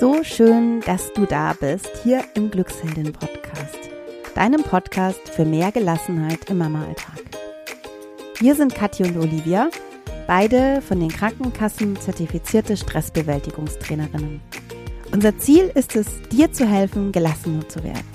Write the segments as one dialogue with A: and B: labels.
A: So schön, dass du da bist, hier im Glücksheldin Podcast, deinem Podcast für mehr Gelassenheit im Mama-Alltag. Wir sind Kathi und Olivia, beide von den Krankenkassen zertifizierte Stressbewältigungstrainerinnen. Unser Ziel ist es, dir zu helfen, gelassener zu werden.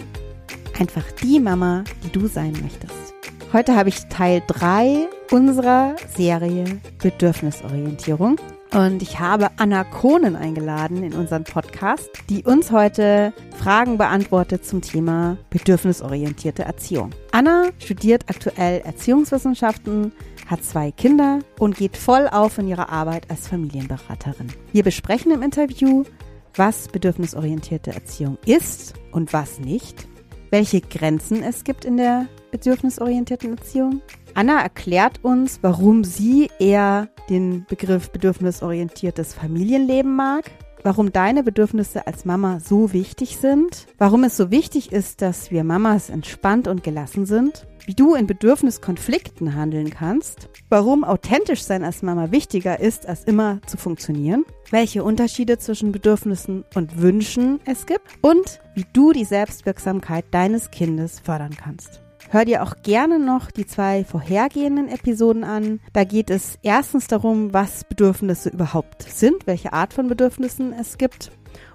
A: Einfach die Mama, die du sein möchtest. Heute habe ich Teil 3 unserer Serie Bedürfnisorientierung. Und ich habe Anna Kohnen eingeladen in unseren Podcast, die uns heute Fragen beantwortet zum Thema bedürfnisorientierte Erziehung. Anna studiert aktuell Erziehungswissenschaften, hat zwei Kinder und geht voll auf in ihrer Arbeit als Familienberaterin. Wir besprechen im Interview, was bedürfnisorientierte Erziehung ist und was nicht, welche Grenzen es gibt in der bedürfnisorientierten Erziehung. Anna erklärt uns, warum sie eher den Begriff bedürfnisorientiertes Familienleben mag, warum deine Bedürfnisse als Mama so wichtig sind, warum es so wichtig ist, dass wir Mamas entspannt und gelassen sind, wie du in Bedürfniskonflikten handeln kannst, warum authentisch sein als Mama wichtiger ist, als immer zu funktionieren, welche Unterschiede zwischen Bedürfnissen und Wünschen es gibt und wie du die Selbstwirksamkeit deines Kindes fördern kannst. Hör dir auch gerne noch die zwei vorhergehenden Episoden an. Da geht es erstens darum, was Bedürfnisse überhaupt sind, welche Art von Bedürfnissen es gibt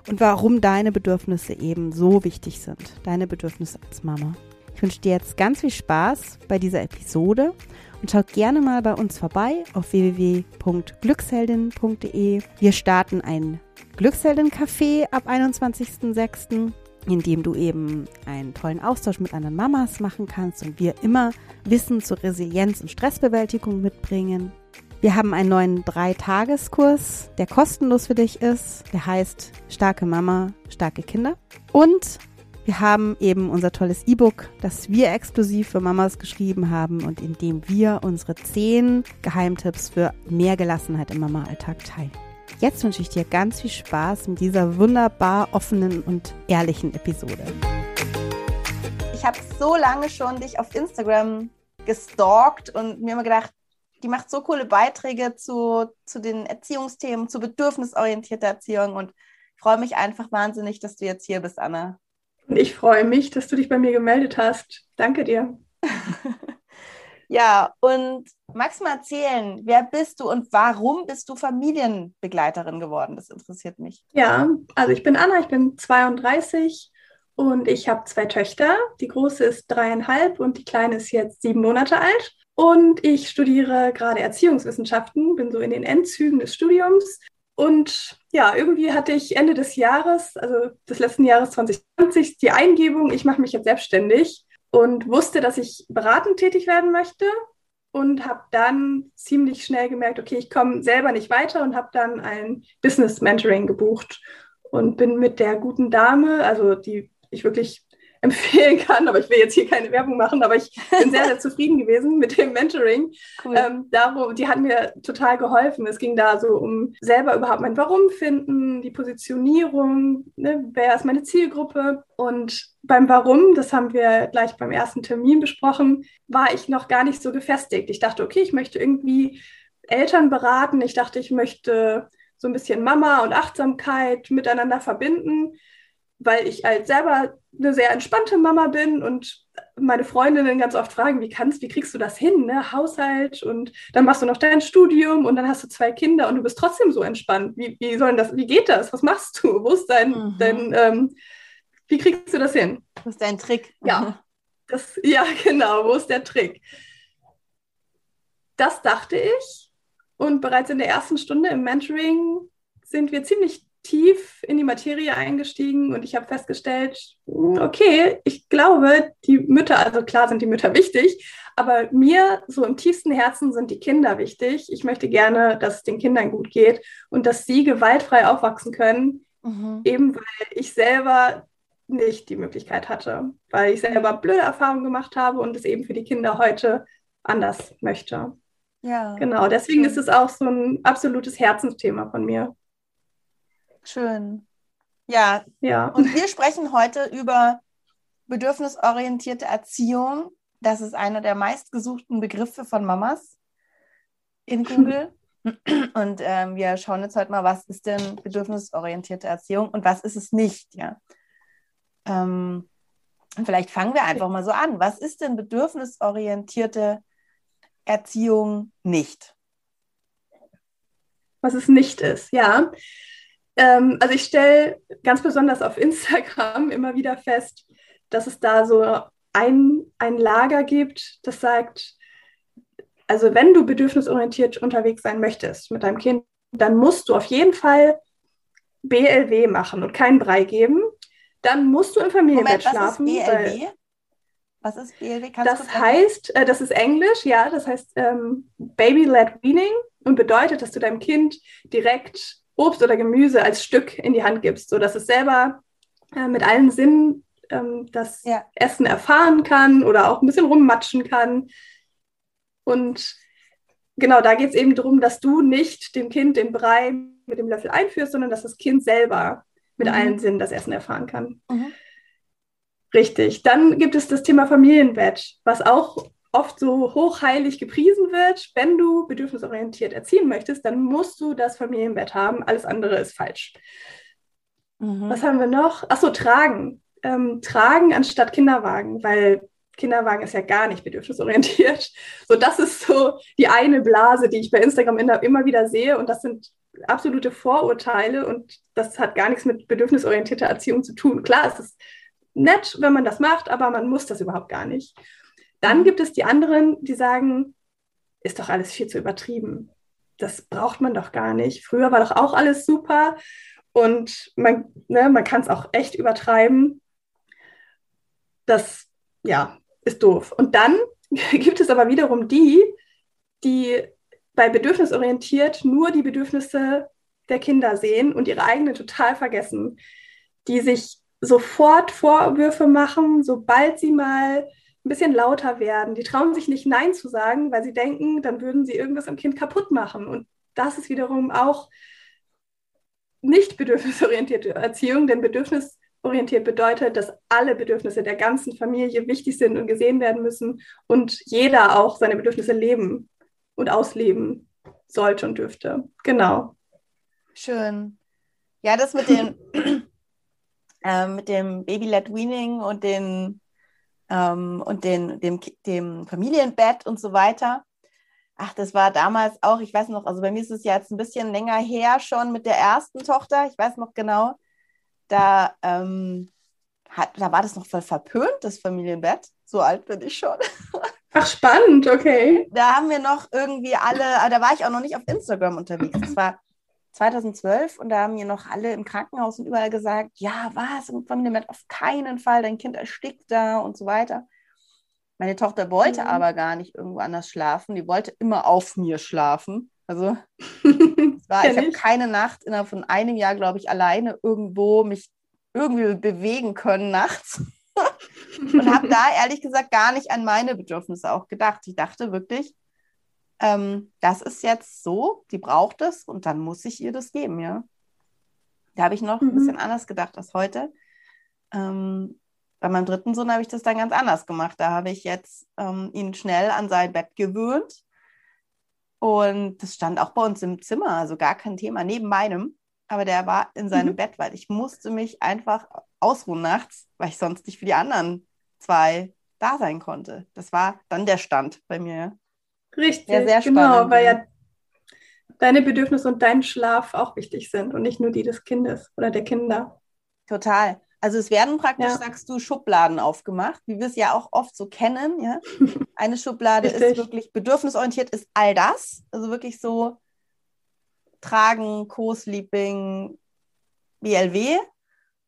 A: und warum deine Bedürfnisse eben so wichtig sind, deine Bedürfnisse als Mama. Ich wünsche dir jetzt ganz viel Spaß bei dieser Episode und schau gerne mal bei uns vorbei auf www.glücksheldin.de. Wir starten ein Glücksheldin-Café ab 21.06 in dem du eben einen tollen Austausch mit anderen Mamas machen kannst und wir immer Wissen zur Resilienz und Stressbewältigung mitbringen. Wir haben einen neuen Dreitageskurs, der kostenlos für dich ist. Der heißt Starke Mama, starke Kinder. Und wir haben eben unser tolles E-Book, das wir exklusiv für Mamas geschrieben haben und in dem wir unsere zehn Geheimtipps für mehr Gelassenheit im Mama-Alltag teilen. Jetzt wünsche ich dir ganz viel Spaß mit dieser wunderbar offenen und ehrlichen Episode.
B: Ich habe so lange schon dich auf Instagram gestalkt und mir immer gedacht, die macht so coole Beiträge zu, zu den Erziehungsthemen, zu bedürfnisorientierter Erziehung und freue mich einfach wahnsinnig, dass du jetzt hier bist, Anna.
C: Ich freue mich, dass du dich bei mir gemeldet hast. Danke dir.
B: Ja, und magst du mal erzählen, wer bist du und warum bist du Familienbegleiterin geworden? Das interessiert mich.
C: Ja, also ich bin Anna, ich bin 32 und ich habe zwei Töchter. Die große ist dreieinhalb und die kleine ist jetzt sieben Monate alt. Und ich studiere gerade Erziehungswissenschaften, bin so in den Endzügen des Studiums. Und ja, irgendwie hatte ich Ende des Jahres, also des letzten Jahres 2020, die Eingebung, ich mache mich jetzt selbstständig und wusste, dass ich beratend tätig werden möchte und habe dann ziemlich schnell gemerkt, okay, ich komme selber nicht weiter und habe dann ein Business Mentoring gebucht und bin mit der guten Dame, also die ich wirklich empfehlen kann, aber ich will jetzt hier keine Werbung machen, aber ich bin sehr, sehr zufrieden gewesen mit dem Mentoring. Cool. Ähm, darum, die hat mir total geholfen. Es ging da so um selber überhaupt mein Warum finden, die Positionierung, ne, wer ist meine Zielgruppe und beim Warum, das haben wir gleich beim ersten Termin besprochen, war ich noch gar nicht so gefestigt. Ich dachte, okay, ich möchte irgendwie Eltern beraten. Ich dachte, ich möchte so ein bisschen Mama und Achtsamkeit miteinander verbinden weil ich halt selber eine sehr entspannte Mama bin und meine Freundinnen ganz oft fragen, wie kannst, wie kriegst du das hin, ne? Haushalt und dann machst du noch dein Studium und dann hast du zwei Kinder und du bist trotzdem so entspannt. Wie, wie soll das, wie geht das? Was machst du? Wo ist dein, mhm. dein ähm, wie kriegst du das hin?
B: Was ist dein Trick?
C: Ja, das, ja, genau, wo ist der Trick? Das dachte ich und bereits in der ersten Stunde im Mentoring sind wir ziemlich tief in die Materie eingestiegen und ich habe festgestellt, hm, okay, ich glaube, die Mütter, also klar sind die Mütter wichtig, aber mir so im tiefsten Herzen sind die Kinder wichtig. Ich möchte gerne, dass es den Kindern gut geht und dass sie gewaltfrei aufwachsen können, mhm. eben weil ich selber nicht die Möglichkeit hatte, weil ich selber blöde Erfahrungen gemacht habe und es eben für die Kinder heute anders möchte. Ja. Genau, deswegen ist es auch so ein absolutes Herzensthema von mir.
B: Schön. Ja. ja. Und wir sprechen heute über bedürfnisorientierte Erziehung. Das ist einer der meistgesuchten Begriffe von Mamas in Google.
A: Und ähm, wir schauen jetzt heute mal, was ist denn bedürfnisorientierte Erziehung und was ist es nicht, ja. Ähm, vielleicht fangen wir einfach mal so an. Was ist denn bedürfnisorientierte Erziehung nicht?
C: Was es nicht ist, ja. Ähm, also ich stelle ganz besonders auf Instagram immer wieder fest, dass es da so ein, ein Lager gibt, das sagt, also wenn du bedürfnisorientiert unterwegs sein möchtest mit deinem Kind, dann musst du auf jeden Fall BLW machen und keinen Brei geben. Dann musst du im Familienbett Moment, schlafen.
A: Was ist BLW? Was ist BLW?
C: Kannst das heißt, äh, das ist Englisch, ja, das heißt ähm, Baby-led Weaning und bedeutet, dass du deinem Kind direkt Obst oder Gemüse als Stück in die Hand gibst, sodass es selber äh, mit allen Sinnen ähm, das ja. Essen erfahren kann oder auch ein bisschen rummatschen kann. Und genau, da geht es eben darum, dass du nicht dem Kind den Brei mit dem Löffel einführst, sondern dass das Kind selber mit mhm. allen Sinnen das Essen erfahren kann. Mhm. Richtig. Dann gibt es das Thema Familienbett, was auch oft so hochheilig gepriesen wird. Wenn du bedürfnisorientiert erziehen möchtest, dann musst du das Familienbett haben. Alles andere ist falsch. Mhm. Was haben wir noch? Achso, tragen. Ähm, tragen anstatt Kinderwagen, weil Kinderwagen ist ja gar nicht bedürfnisorientiert. So, das ist so die eine Blase, die ich bei Instagram immer wieder sehe. Und das sind absolute Vorurteile und das hat gar nichts mit bedürfnisorientierter Erziehung zu tun. Klar, es ist nett, wenn man das macht, aber man muss das überhaupt gar nicht. Dann gibt es die anderen, die sagen, ist doch alles viel zu übertrieben. Das braucht man doch gar nicht. Früher war doch auch alles super und man, ne, man kann es auch echt übertreiben. Das, ja, ist doof. Und dann gibt es aber wiederum die, die bei bedürfnisorientiert nur die Bedürfnisse der Kinder sehen und ihre eigenen total vergessen, die sich sofort Vorwürfe machen, sobald sie mal ein bisschen lauter werden. Die trauen sich nicht Nein zu sagen, weil sie denken, dann würden sie irgendwas am Kind kaputt machen. Und das ist wiederum auch nicht bedürfnisorientierte Erziehung, denn bedürfnisorientiert bedeutet, dass alle Bedürfnisse der ganzen Familie wichtig sind und gesehen werden müssen und jeder auch seine Bedürfnisse leben und ausleben sollte und dürfte. Genau.
A: Schön. Ja, das mit dem, äh, dem Baby-led Weaning und den ähm, und den, dem, dem Familienbett und so weiter. Ach, das war damals auch, ich weiß noch, also bei mir ist es ja jetzt ein bisschen länger her schon mit der ersten Tochter, ich weiß noch genau, da, ähm, hat, da war das noch voll verpönt, das Familienbett. So alt bin ich schon.
C: Ach, spannend, okay.
A: Da haben wir noch irgendwie alle, da war ich auch noch nicht auf Instagram unterwegs. Das war 2012 und da haben mir noch alle im Krankenhaus und überall gesagt, ja, was, im Familienbett auf keinen Fall, dein Kind erstickt da und so weiter. Meine Tochter wollte mhm. aber gar nicht irgendwo anders schlafen, die wollte immer auf mir schlafen. Also war, ich habe keine Nacht innerhalb von einem Jahr, glaube ich, alleine irgendwo mich irgendwie bewegen können nachts. und habe da ehrlich gesagt gar nicht an meine Bedürfnisse auch gedacht. Ich dachte wirklich, ähm, das ist jetzt so, die braucht es und dann muss ich ihr das geben, ja. Da habe ich noch mhm. ein bisschen anders gedacht als heute. Ähm, bei meinem dritten Sohn habe ich das dann ganz anders gemacht. Da habe ich jetzt ähm, ihn schnell an sein Bett gewöhnt. Und das stand auch bei uns im Zimmer, also gar kein Thema, neben meinem. Aber der war in seinem mhm. Bett, weil ich musste mich einfach ausruhen nachts, weil ich sonst nicht für die anderen zwei da sein konnte. Das war dann der Stand bei mir.
C: Richtig, ja, sehr genau, spannend. Genau, weil ja deine Bedürfnisse und dein Schlaf auch wichtig sind und nicht nur die des Kindes oder der Kinder.
A: Total. Also es werden praktisch, ja. sagst du, Schubladen aufgemacht, wie wir es ja auch oft so kennen. Ja? Eine Schublade ist wirklich bedürfnisorientiert, ist all das. Also wirklich so Tragen, Co-Sleeping, BLW.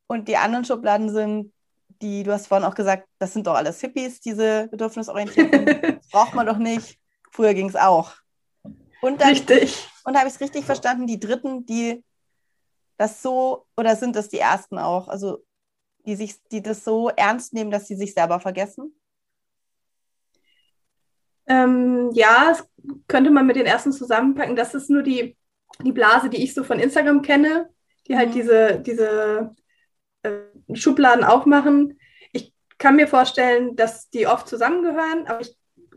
A: Und die anderen Schubladen sind die, du hast vorhin auch gesagt, das sind doch alles Hippies, diese bedürfnisorientierten. braucht man doch nicht. Früher ging es auch. Und dann,
C: richtig.
A: Und habe ich es richtig verstanden, die Dritten, die das so, oder sind das die Ersten auch, also die, sich, die das so ernst nehmen, dass sie sich selber vergessen?
C: Ähm, ja, das könnte man mit den Ersten zusammenpacken. Das ist nur die, die Blase, die ich so von Instagram kenne, die halt mhm. diese, diese äh, Schubladen aufmachen. Ich kann mir vorstellen, dass die oft zusammengehören, aber ich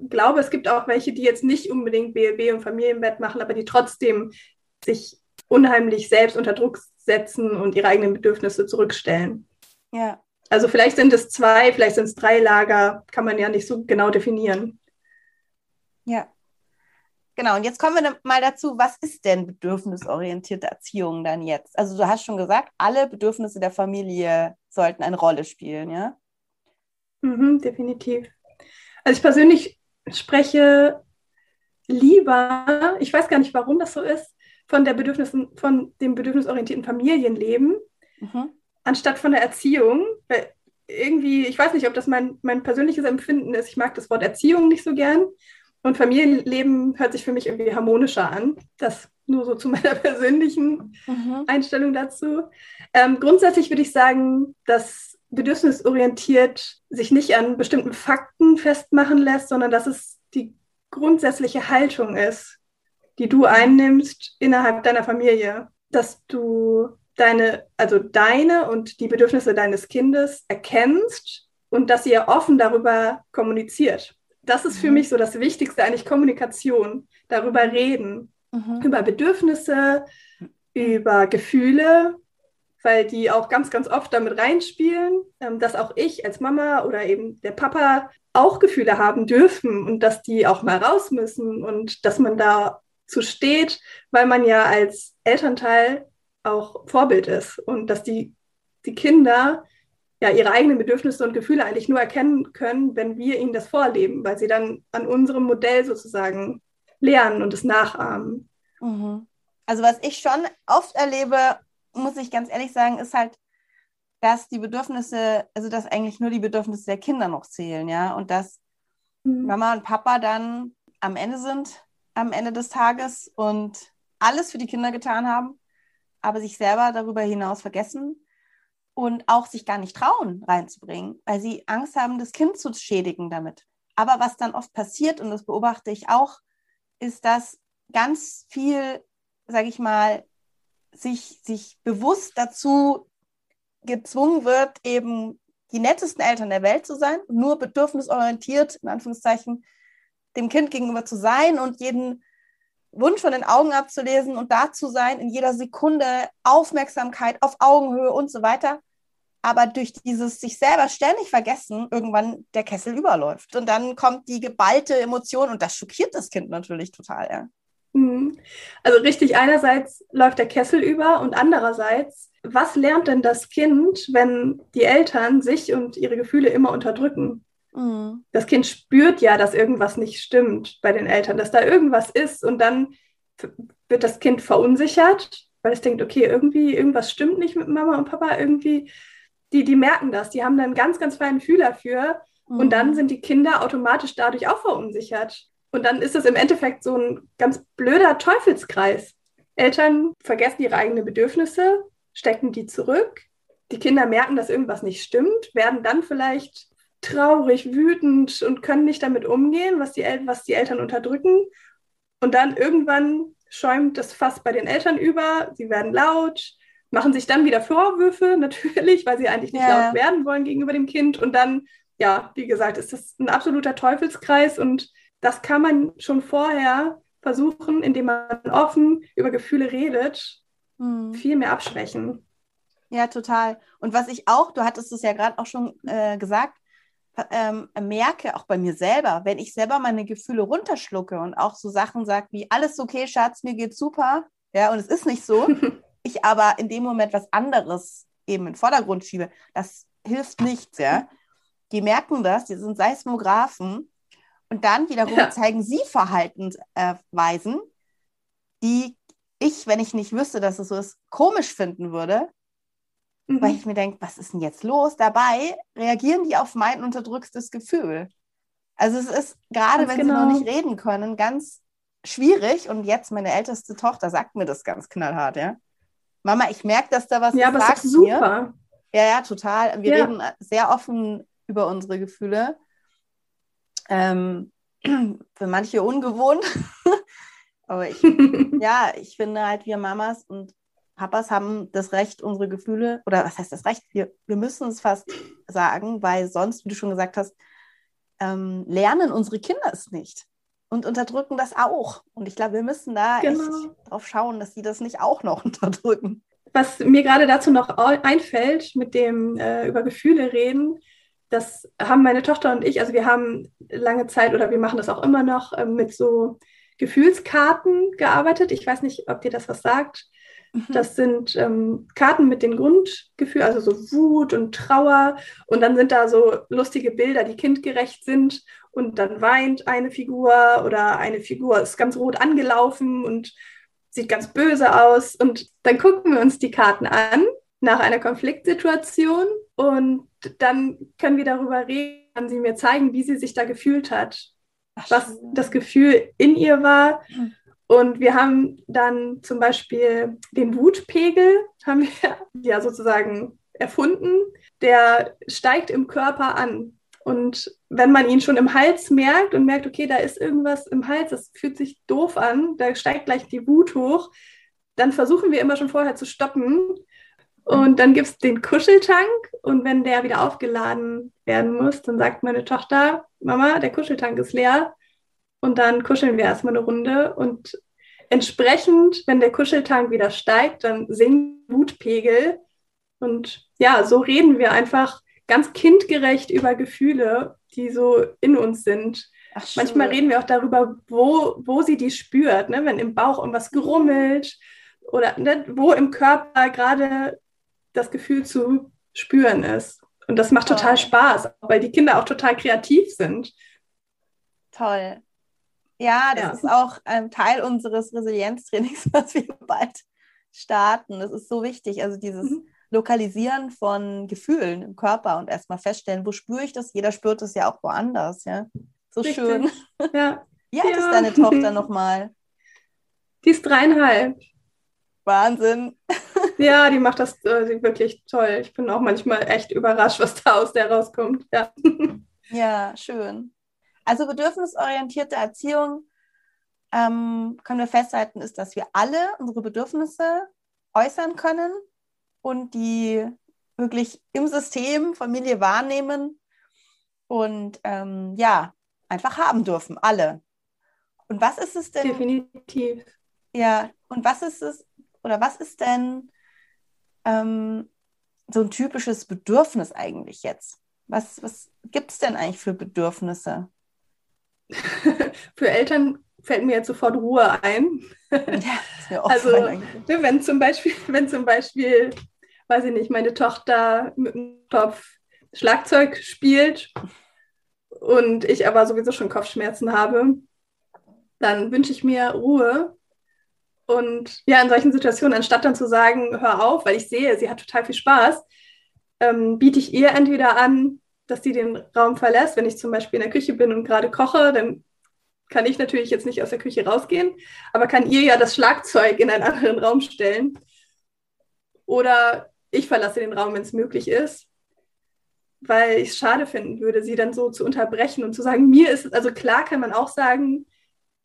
C: glaube, es gibt auch welche, die jetzt nicht unbedingt BLB und Familienbett machen, aber die trotzdem sich unheimlich selbst unter Druck setzen und ihre eigenen Bedürfnisse zurückstellen.
A: Ja.
C: Also vielleicht sind es zwei, vielleicht sind es drei Lager, kann man ja nicht so genau definieren.
A: Ja. Genau, und jetzt kommen wir mal dazu, was ist denn bedürfnisorientierte Erziehung dann jetzt? Also du hast schon gesagt, alle Bedürfnisse der Familie sollten eine Rolle spielen, ja?
C: Mhm, definitiv. Also ich persönlich spreche lieber, ich weiß gar nicht, warum das so ist, von der Bedürfnissen, von dem bedürfnisorientierten Familienleben, mhm. anstatt von der Erziehung. Weil irgendwie, ich weiß nicht, ob das mein, mein persönliches Empfinden ist. Ich mag das Wort Erziehung nicht so gern. Und Familienleben hört sich für mich irgendwie harmonischer an. Das nur so zu meiner persönlichen mhm. Einstellung dazu. Ähm, grundsätzlich würde ich sagen, dass bedürfnisorientiert sich nicht an bestimmten Fakten festmachen lässt, sondern dass es die grundsätzliche Haltung ist, die du einnimmst innerhalb deiner Familie, dass du deine, also deine und die Bedürfnisse deines Kindes erkennst und dass ihr offen darüber kommuniziert das ist für mhm. mich so das Wichtigste, eigentlich Kommunikation, darüber reden, mhm. über Bedürfnisse, über Gefühle, weil die auch ganz, ganz oft damit reinspielen, ähm, dass auch ich als Mama oder eben der Papa auch Gefühle haben dürfen und dass die auch mal raus müssen und dass man da zu steht, weil man ja als Elternteil auch Vorbild ist und dass die, die Kinder ja, ihre eigenen Bedürfnisse und Gefühle eigentlich nur erkennen können, wenn wir ihnen das vorleben, weil sie dann an unserem Modell sozusagen lernen und es nachahmen.
A: Mhm. Also was ich schon oft erlebe, muss ich ganz ehrlich sagen, ist halt, dass die Bedürfnisse, also dass eigentlich nur die Bedürfnisse der Kinder noch zählen, ja, und dass mhm. Mama und Papa dann am Ende sind, am Ende des Tages und alles für die Kinder getan haben, aber sich selber darüber hinaus vergessen und auch sich gar nicht trauen, reinzubringen, weil sie Angst haben, das Kind zu schädigen damit. Aber was dann oft passiert, und das beobachte ich auch, ist, dass ganz viel, sage ich mal, sich, sich bewusst dazu gezwungen wird, eben die nettesten Eltern der Welt zu sein, nur bedürfnisorientiert, in Anführungszeichen, dem Kind gegenüber zu sein und jeden Wunsch von den Augen abzulesen und da zu sein, in jeder Sekunde Aufmerksamkeit auf Augenhöhe und so weiter. Aber durch dieses sich selber ständig vergessen, irgendwann der Kessel überläuft. Und dann kommt die geballte Emotion und das schockiert das Kind natürlich total. Ja.
C: Mhm. Also richtig, einerseits läuft der Kessel über und andererseits, was lernt denn das Kind, wenn die Eltern sich und ihre Gefühle immer unterdrücken? Mhm. Das Kind spürt ja, dass irgendwas nicht stimmt bei den Eltern, dass da irgendwas ist und dann wird das Kind verunsichert, weil es denkt, okay, irgendwie irgendwas stimmt nicht mit Mama und Papa, irgendwie, die, die merken das, die haben dann einen ganz, ganz feinen Fühler für mhm. und dann sind die Kinder automatisch dadurch auch verunsichert. Und dann ist es im Endeffekt so ein ganz blöder Teufelskreis. Eltern vergessen ihre eigenen Bedürfnisse, stecken die zurück. Die Kinder merken, dass irgendwas nicht stimmt, werden dann vielleicht traurig, wütend und können nicht damit umgehen, was die, El was die Eltern unterdrücken. Und dann irgendwann schäumt das Fass bei den Eltern über, sie werden laut, machen sich dann wieder Vorwürfe, natürlich, weil sie eigentlich nicht ja. laut werden wollen gegenüber dem Kind. Und dann, ja, wie gesagt, ist das ein absoluter Teufelskreis und das kann man schon vorher versuchen, indem man offen über Gefühle redet, hm. viel mehr abschwächen.
A: Ja, total. Und was ich auch, du hattest es ja gerade auch schon äh, gesagt, ähm, merke, auch bei mir selber, wenn ich selber meine Gefühle runterschlucke und auch so Sachen sage wie, alles okay, Schatz, mir geht's super, ja, und es ist nicht so, ich aber in dem Moment was anderes eben in den Vordergrund schiebe, das hilft nichts, ja. Die merken das, die sind Seismographen und dann wiederum ja. zeigen sie Verhaltensweisen, die ich, wenn ich nicht wüsste, dass es so ist, komisch finden würde, mhm. weil ich mir denke, was ist denn jetzt los? Dabei reagieren die auf mein unterdrücktes Gefühl. Also es ist, gerade wenn genau. sie noch nicht reden können, ganz schwierig. Und jetzt meine älteste Tochter sagt mir das ganz knallhart, ja. Mama, ich merke, dass da was
C: ja, aber ist super.
A: Mir. Ja, ja, total. Wir ja. reden sehr offen über unsere Gefühle. Ähm, für manche ungewohnt. aber ich, ja, ich finde halt, wir Mamas und Papas haben das Recht, unsere Gefühle, oder was heißt das Recht? Wir, wir müssen es fast sagen, weil sonst, wie du schon gesagt hast, ähm, lernen unsere Kinder es nicht und unterdrücken das auch. Und ich glaube, wir müssen da genau. echt drauf schauen, dass sie das nicht auch noch unterdrücken.
C: Was mir gerade dazu noch einfällt, mit dem äh, über Gefühle reden, das haben meine Tochter und ich, also wir haben lange Zeit oder wir machen das auch immer noch äh, mit so Gefühlskarten gearbeitet. Ich weiß nicht, ob dir das was sagt. Mhm. Das sind ähm, Karten mit den Grundgefühlen, also so Wut und Trauer. Und dann sind da so lustige Bilder, die kindgerecht sind. Und dann weint eine Figur oder eine Figur ist ganz rot angelaufen und sieht ganz böse aus. Und dann gucken wir uns die Karten an nach einer Konfliktsituation und dann können wir darüber reden, kann sie mir zeigen, wie sie sich da gefühlt hat, Ach, was das Gefühl in ihr war. Mhm. Und wir haben dann zum Beispiel den Wutpegel, haben wir ja sozusagen erfunden. Der steigt im Körper an. Und wenn man ihn schon im Hals merkt und merkt, okay, da ist irgendwas im Hals, das fühlt sich doof an, da steigt gleich die Wut hoch, dann versuchen wir immer schon vorher zu stoppen. Und dann gibt es den Kuscheltank. Und wenn der wieder aufgeladen werden muss, dann sagt meine Tochter, Mama, der Kuscheltank ist leer. Und dann kuscheln wir erstmal eine Runde. Und entsprechend, wenn der Kuscheltank wieder steigt, dann sinkt Wutpegel. Und ja, so reden wir einfach ganz kindgerecht über Gefühle, die so in uns sind. Ach, Manchmal reden wir auch darüber, wo, wo sie die spürt, ne? wenn im Bauch irgendwas gerummelt oder ne? wo im Körper gerade das Gefühl zu spüren ist. Und das macht total Spaß, weil die Kinder auch total kreativ sind.
A: Toll. Ja, das ja. ist auch ein Teil unseres Resilienztrainings, was wir bald starten. Das ist so wichtig. Also dieses mhm. Lokalisieren von Gefühlen im Körper und erstmal feststellen, wo spüre ich das? Jeder spürt es ja auch woanders, ja. So Richtig. schön. Ja. Wie alt ja. ist deine Tochter nochmal?
C: Die ist dreieinhalb.
A: Wahnsinn.
C: Ja, die macht das äh, wirklich toll. Ich bin auch manchmal echt überrascht, was da aus der rauskommt. Ja,
A: ja schön. Also bedürfnisorientierte Erziehung, ähm, können wir festhalten, ist, dass wir alle unsere Bedürfnisse äußern können und die wirklich im System Familie wahrnehmen und ähm, ja, einfach haben dürfen, alle. Und was ist es denn?
C: Definitiv.
A: Ja, und was ist es, oder was ist denn ähm, so ein typisches Bedürfnis eigentlich jetzt? Was, was gibt es denn eigentlich für Bedürfnisse?
C: für Eltern fällt mir jetzt sofort Ruhe ein. Ja, also ne, wenn zum Beispiel, wenn zum Beispiel, weiß ich nicht, meine Tochter mit dem Kopf Schlagzeug spielt und ich aber sowieso schon Kopfschmerzen habe, dann wünsche ich mir Ruhe und ja, in solchen Situationen, anstatt dann zu sagen, hör auf, weil ich sehe, sie hat total viel Spaß, ähm, biete ich ihr entweder an, dass sie den Raum verlässt. Wenn ich zum Beispiel in der Küche bin und gerade koche, dann kann ich natürlich jetzt nicht aus der Küche rausgehen, aber kann ihr ja das Schlagzeug in einen anderen Raum stellen. Oder ich verlasse den Raum, wenn es möglich ist, weil ich es schade finden würde, sie dann so zu unterbrechen und zu sagen, mir ist es, also klar kann man auch sagen,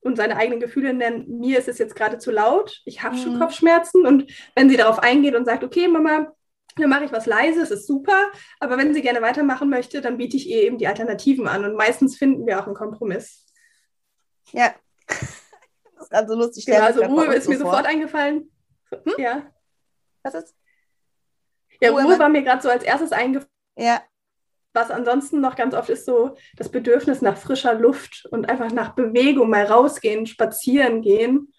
C: und seine eigenen Gefühle nennen, mir ist es jetzt gerade zu laut, ich habe mhm. schon Kopfschmerzen und wenn sie darauf eingeht und sagt, okay, Mama, dann mache ich was Leises, ist super, aber wenn sie gerne weitermachen möchte, dann biete ich ihr eben die Alternativen an und meistens finden wir auch einen Kompromiss.
A: Ja, das ist also lustig.
C: Ja, also Ruhe ist mir vor. sofort eingefallen. Hm? Ja.
A: Was ist?
C: Ja, Ruhe, Ruhe war mir gerade so als erstes eingefallen.
A: Ja
C: was ansonsten noch ganz oft ist so das Bedürfnis nach frischer Luft und einfach nach Bewegung, mal rausgehen, spazieren gehen.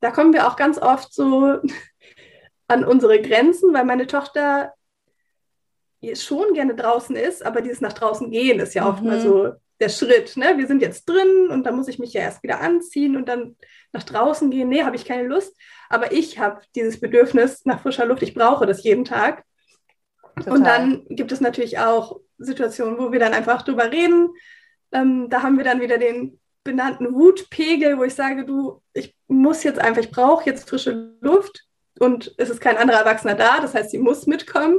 C: Da kommen wir auch ganz oft so an unsere Grenzen, weil meine Tochter schon gerne draußen ist, aber dieses nach draußen gehen ist ja mhm. oft mal so der Schritt. Ne? Wir sind jetzt drin und dann muss ich mich ja erst wieder anziehen und dann nach draußen gehen. Nee, habe ich keine Lust. Aber ich habe dieses Bedürfnis nach frischer Luft. Ich brauche das jeden Tag. Total. Und dann gibt es natürlich auch Situationen, wo wir dann einfach drüber reden. Ähm, da haben wir dann wieder den benannten Wutpegel, wo ich sage, du, ich muss jetzt einfach, ich brauche jetzt frische Luft und es ist kein anderer Erwachsener da, das heißt, sie muss mitkommen.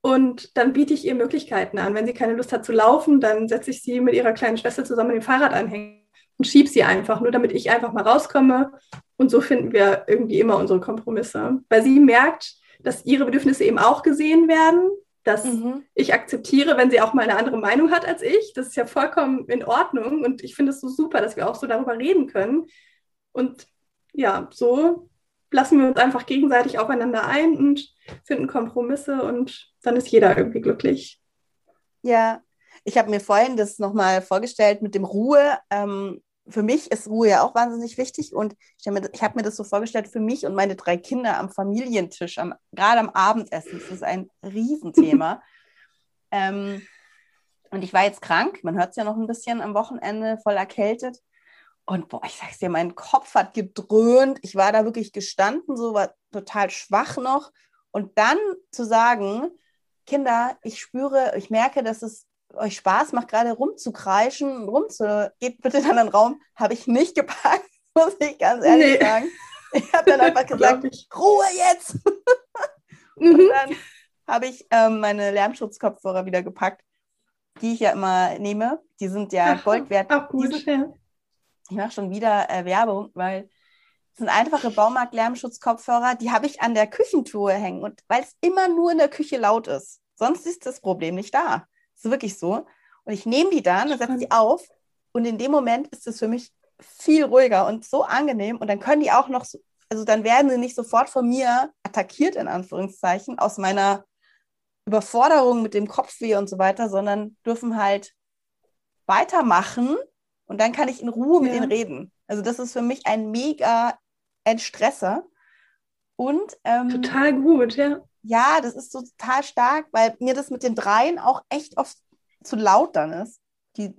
C: Und dann biete ich ihr Möglichkeiten an. Wenn sie keine Lust hat zu laufen, dann setze ich sie mit ihrer kleinen Schwester zusammen in den Fahrradanhänger und schiebe sie einfach, nur damit ich einfach mal rauskomme. Und so finden wir irgendwie immer unsere Kompromisse. Weil sie merkt, dass ihre Bedürfnisse eben auch gesehen werden dass mhm. ich akzeptiere, wenn sie auch mal eine andere Meinung hat als ich. Das ist ja vollkommen in Ordnung und ich finde es so super, dass wir auch so darüber reden können. Und ja, so lassen wir uns einfach gegenseitig aufeinander ein und finden Kompromisse und dann ist jeder irgendwie glücklich.
A: Ja, ich habe mir vorhin das nochmal vorgestellt mit dem Ruhe. Ähm, für mich ist Ruhe ja auch wahnsinnig wichtig und ich habe mir, hab mir das so vorgestellt für mich und meine drei Kinder am Familientisch, am, gerade am Abendessen. Das ist ein Riesenthema. ähm, und ich war jetzt krank, man hört es ja noch ein bisschen am Wochenende, voll erkältet. Und boah, ich sag's dir, mein Kopf hat gedröhnt. Ich war da wirklich gestanden, so war total schwach noch. Und dann zu sagen, Kinder, ich spüre, ich merke, dass es euch Spaß macht, gerade rumzukreischen, rumzu, geht bitte in einen Raum, habe ich nicht gepackt, muss ich ganz ehrlich nee. sagen. Ich habe dann einfach gesagt, Ruhe jetzt. und mhm. dann habe ich ähm, meine Lärmschutzkopfhörer wieder gepackt, die ich ja immer nehme. Die sind ja Ach, Gold wert. Auch gut, sind, ja. Ich mache schon wieder äh, Werbung, weil es sind einfache Baumarkt-Lärmschutzkopfhörer, die habe ich an der Küchentruhe hängen. Und weil es immer nur in der Küche laut ist. Sonst ist das Problem nicht da. Ist wirklich so. Und ich nehme die dann und setze die auf. Und in dem Moment ist es für mich viel ruhiger und so angenehm. Und dann können die auch noch, so, also dann werden sie nicht sofort von mir attackiert, in Anführungszeichen, aus meiner Überforderung mit dem Kopfweh und so weiter, sondern dürfen halt weitermachen und dann kann ich in Ruhe mit ja. ihnen reden. Also das ist für mich ein mega Entstresser. Und ähm,
C: total gut, ja.
A: Ja, das ist so total stark, weil mir das mit den dreien auch echt oft zu laut dann ist. Die,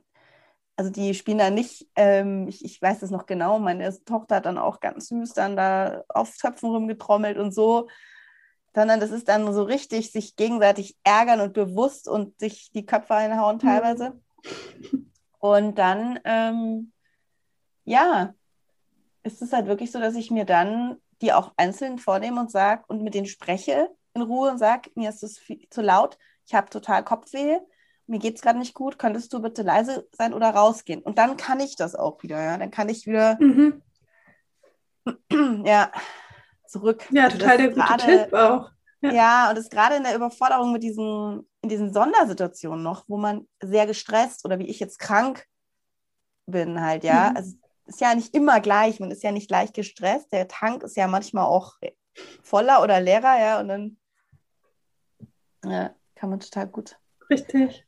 A: also die spielen da nicht, ähm, ich, ich weiß das noch genau, meine Tochter hat dann auch ganz süß dann da auf Töpfen rumgetrommelt und so, sondern das ist dann so richtig sich gegenseitig ärgern und bewusst und sich die Köpfe einhauen teilweise. Mhm. Und dann, ähm, ja, ist es halt wirklich so, dass ich mir dann die auch einzeln vornehme und sage und mit denen spreche in Ruhe und sage, mir ist es zu laut, ich habe total Kopfweh, mir geht es gerade nicht gut, könntest du bitte leise sein oder rausgehen? Und dann kann ich das auch wieder, ja. Dann kann ich wieder mhm. ja, zurück.
C: Ja, total der gute Tipp auch.
A: Ja. ja, und es ist gerade in der Überforderung mit diesen, in diesen Sondersituationen noch, wo man sehr gestresst oder wie ich jetzt krank bin halt, ja. Mhm. Also ist ja nicht immer gleich, man ist ja nicht leicht gestresst. Der Tank ist ja manchmal auch voller oder leerer, ja, und dann ja, kann man total gut.
C: Richtig.